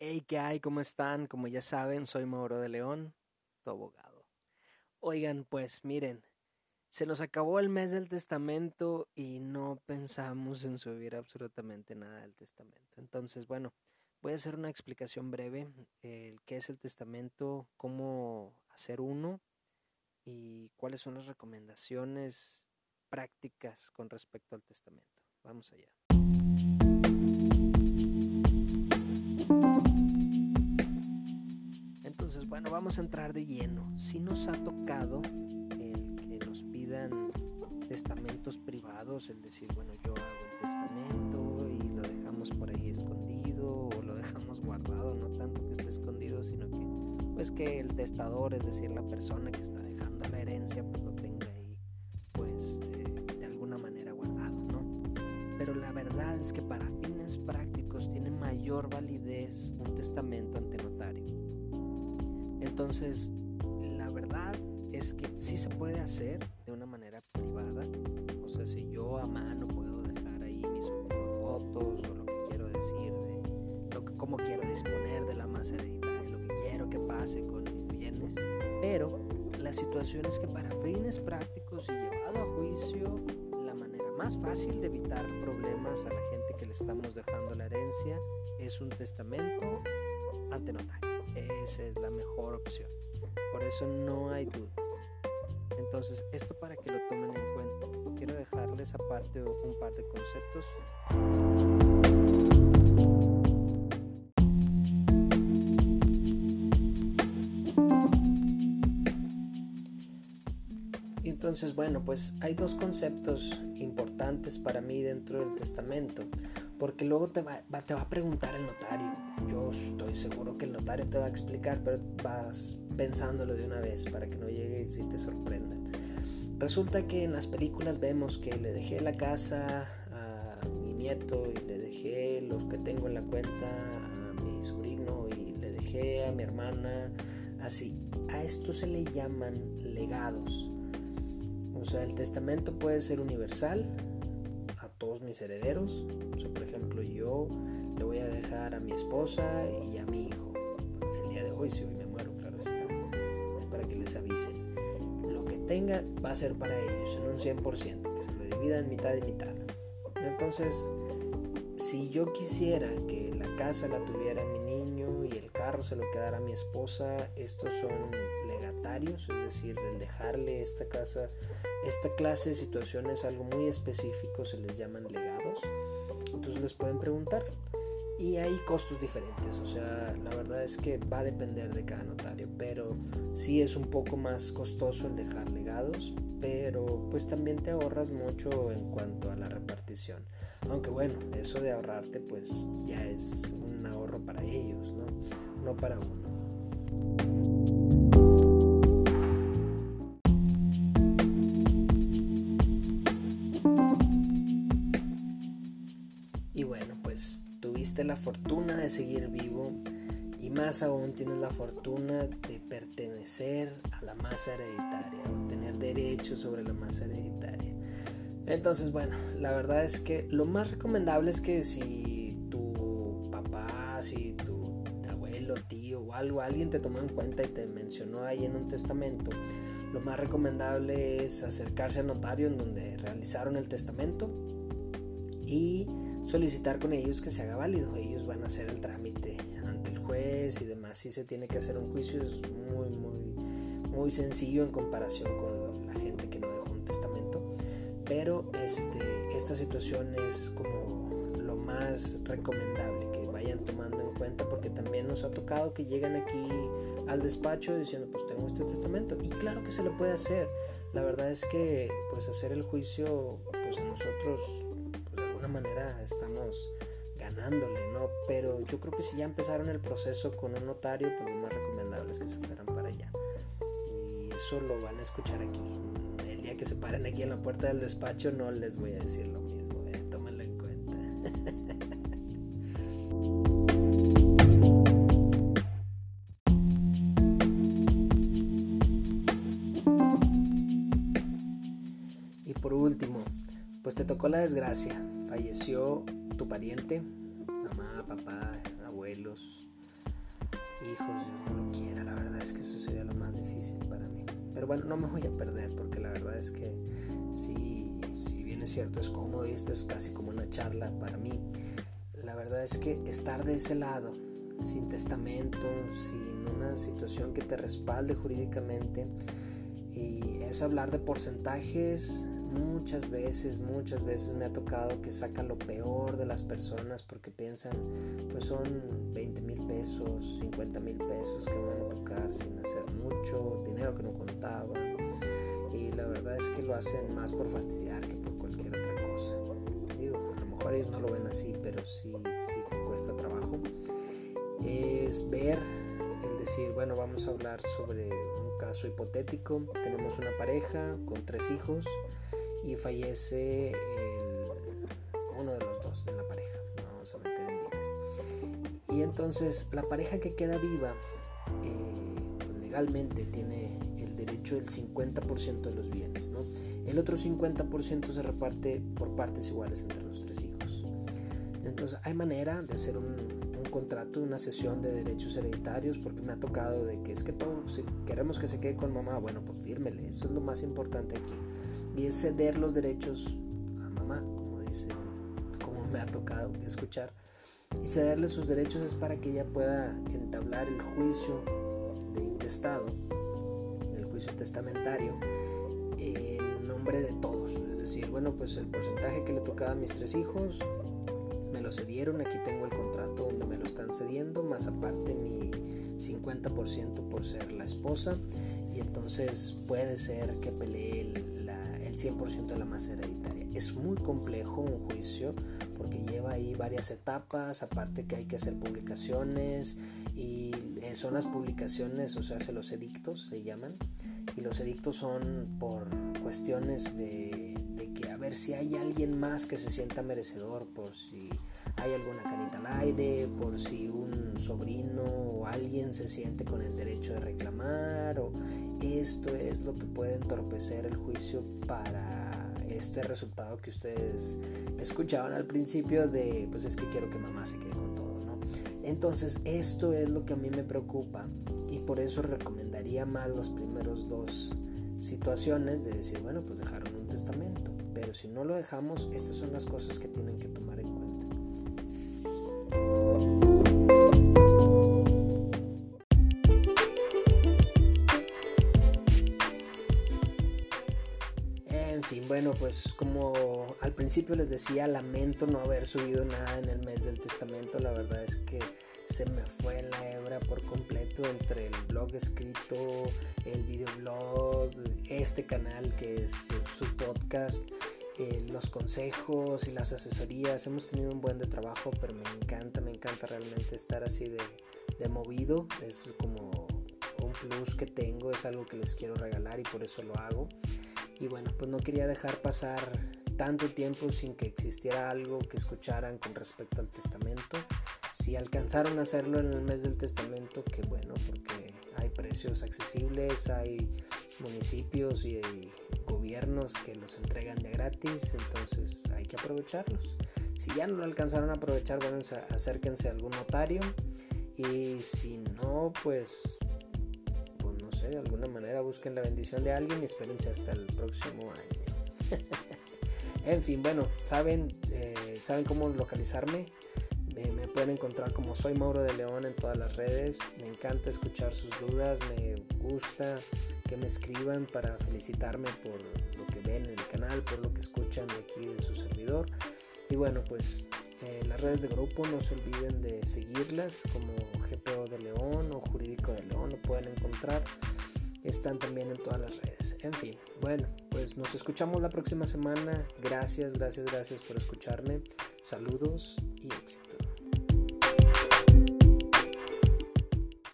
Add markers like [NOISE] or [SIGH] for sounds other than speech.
Hey, ¿qué hay? ¿Cómo están? Como ya saben, soy Mauro de León, tu abogado. Oigan, pues miren, se nos acabó el mes del testamento y no pensamos en subir absolutamente nada del testamento. Entonces, bueno, voy a hacer una explicación breve, el qué es el testamento, cómo hacer uno y cuáles son las recomendaciones prácticas con respecto al testamento. Vamos allá. Entonces, bueno, vamos a entrar de lleno. Si nos ha tocado el que nos pidan testamentos privados, el decir, bueno, yo hago el testamento y lo dejamos por ahí escondido o lo dejamos guardado, no tanto que esté escondido, sino que pues que el testador, es decir, la persona que está dejando la herencia, pues lo tenga ahí, pues eh, de alguna manera guardado, ¿no? Pero la verdad es que para fines prácticos tiene mayor validez un testamento ante notario. Entonces, la verdad es que sí se puede hacer de una manera privada. O sea, si yo a mano puedo dejar ahí mis últimos votos o lo que quiero decir de lo que, cómo quiero disponer de la masa hereditaria, lo que quiero que pase con mis bienes. Pero la situación es que para fines prácticos y llevado a juicio, la manera más fácil de evitar problemas a la gente que le estamos dejando la herencia es un testamento ante notario. Esa es la mejor opción. Por eso no hay duda. Entonces, esto para que lo tomen en cuenta. Quiero dejarles aparte un par de conceptos. Y entonces, bueno, pues hay dos conceptos importantes para mí dentro del testamento, porque luego te va, te va a preguntar el notario. Yo estoy seguro que el notario te va a explicar, pero vas pensándolo de una vez para que no llegue y te sorprendan. Resulta que en las películas vemos que le dejé la casa a mi nieto y le dejé los que tengo en la cuenta a mi sobrino y le dejé a mi hermana, así. A esto se le llaman legados. O sea, el testamento puede ser universal a todos mis herederos. O sea, por ejemplo, yo le voy a dejar a mi esposa y a mi hijo. El día de hoy, si hoy me muero, claro está. Para que les avisen. Lo que tenga va a ser para ellos en un 100%, que se lo divida en mitad y mitad. Entonces, si yo quisiera que la casa la tuviera mi niño y el carro se lo quedara a mi esposa, estos son legatarios, es decir, el dejarle esta casa, esta clase de situaciones algo muy específico se les llaman legados. Entonces les pueden preguntar y hay costos diferentes, o sea, la verdad es que va a depender de cada notario, pero sí es un poco más costoso el dejar legados, pero pues también te ahorras mucho en cuanto a la repartición. Aunque bueno, eso de ahorrarte pues ya es un ahorro para ellos, ¿no? No para uno. La fortuna de seguir vivo y más aún tienes la fortuna de pertenecer a la masa hereditaria o tener derechos sobre la masa hereditaria. Entonces, bueno, la verdad es que lo más recomendable es que si tu papá, si tu abuelo, tío o algo, alguien te tomó en cuenta y te mencionó ahí en un testamento, lo más recomendable es acercarse al notario en donde realizaron el testamento y solicitar con ellos que se haga válido. Ellos van a hacer el trámite ante el juez y demás. Si se tiene que hacer un juicio es muy, muy, muy sencillo en comparación con la gente que no dejó un testamento. Pero este, esta situación es como lo más recomendable que vayan tomando en cuenta porque también nos ha tocado que llegan aquí al despacho diciendo pues tengo este testamento y claro que se le puede hacer. La verdad es que pues hacer el juicio pues a nosotros manera estamos ganándole, ¿no? Pero yo creo que si ya empezaron el proceso con un notario, pues lo más recomendable es que se fueran para allá. Y eso lo van a escuchar aquí. El día que se paren aquí en la puerta del despacho no les voy a decir lo mismo, ¿eh? en cuenta. [LAUGHS] y por último, pues te tocó la desgracia falleció tu pariente, mamá, papá, abuelos, hijos, Dios no lo quiera, la verdad es que eso sería lo más difícil para mí. Pero bueno, no me voy a perder porque la verdad es que si, si bien es cierto, es cómodo y esto es casi como una charla para mí, la verdad es que estar de ese lado, sin testamento, sin una situación que te respalde jurídicamente, y es hablar de porcentajes, muchas veces, muchas veces me ha tocado que sacan lo peor de las personas porque piensan, pues son 20 mil pesos, 50 mil pesos que van a tocar sin hacer mucho, dinero que no contaba. Y la verdad es que lo hacen más por fastidiar que por cualquier otra cosa. Digo, a lo mejor ellos no lo ven así, pero sí, sí cuesta trabajo. Es ver, el decir, bueno, vamos a hablar sobre un caso hipotético. Tenemos una pareja con tres hijos y fallece uno de los dos de la pareja. vamos a meter en días. Y entonces la pareja que queda viva eh, legalmente tiene el derecho del 50% de los bienes. ¿no? El otro 50% se reparte por partes iguales entre los tres hijos. Entonces hay manera de hacer un, contrato, una sesión de derechos hereditarios, porque me ha tocado de que es que todo, si queremos que se quede con mamá, bueno, pues fírmele, eso es lo más importante aquí y es ceder los derechos a mamá, como dice, como me ha tocado escuchar. Y cederle sus derechos es para que ella pueda entablar el juicio de intestado, el juicio testamentario, en nombre de todos. Es decir, bueno, pues el porcentaje que le tocaba a mis tres hijos me lo cedieron, aquí tengo el contrato donde me lo están cediendo, más aparte mi 50% por ser la esposa, y entonces puede ser que pelee el 100% de la masa hereditaria. Es muy complejo un juicio porque lleva ahí varias etapas, aparte que hay que hacer publicaciones y eh, son las publicaciones, o sea, se los edictos se llaman, y los edictos son por cuestiones de, si hay alguien más que se sienta merecedor, por si hay alguna canita al aire, por si un sobrino o alguien se siente con el derecho de reclamar, o esto es lo que puede entorpecer el juicio para este resultado que ustedes escuchaban al principio de, pues es que quiero que mamá se quede con todo, ¿no? Entonces esto es lo que a mí me preocupa y por eso recomendaría más los primeros dos situaciones de decir, bueno, pues dejaron un testamento, pero si no lo dejamos, estas son las cosas que tienen que tomar en cuenta. En fin, bueno, pues como al principio les decía, lamento no haber subido nada en el mes del testamento. La verdad es que se me fue la hebra por completo entre el blog escrito, el videoblog, este canal que es su podcast. Eh, los consejos y las asesorías. Hemos tenido un buen de trabajo, pero me encanta, me encanta realmente estar así de, de movido. Es como un plus que tengo, es algo que les quiero regalar y por eso lo hago. Y bueno, pues no quería dejar pasar tanto tiempo sin que existiera algo que escucharan con respecto al testamento. Si alcanzaron a hacerlo en el mes del testamento, qué bueno, porque hay precios accesibles, hay municipios y gobiernos que los entregan de gratis, entonces hay que aprovecharlos. Si ya no lo alcanzaron a aprovechar, bueno, acérquense a algún notario y si no, pues, pues no sé, de alguna manera busquen la bendición de alguien y espérense hasta el próximo año. [LAUGHS] en fin, bueno, saben, eh, saben cómo localizarme. Me pueden encontrar como soy Mauro de León en todas las redes. Me encanta escuchar sus dudas, me gusta que me escriban para felicitarme por lo que ven en el canal, por lo que escuchan de aquí de su servidor. Y bueno, pues eh, las redes de grupo no se olviden de seguirlas como GPO de León o Jurídico de León, lo pueden encontrar. Están también en todas las redes. En fin, bueno, pues nos escuchamos la próxima semana. Gracias, gracias, gracias por escucharme. Saludos y éxito.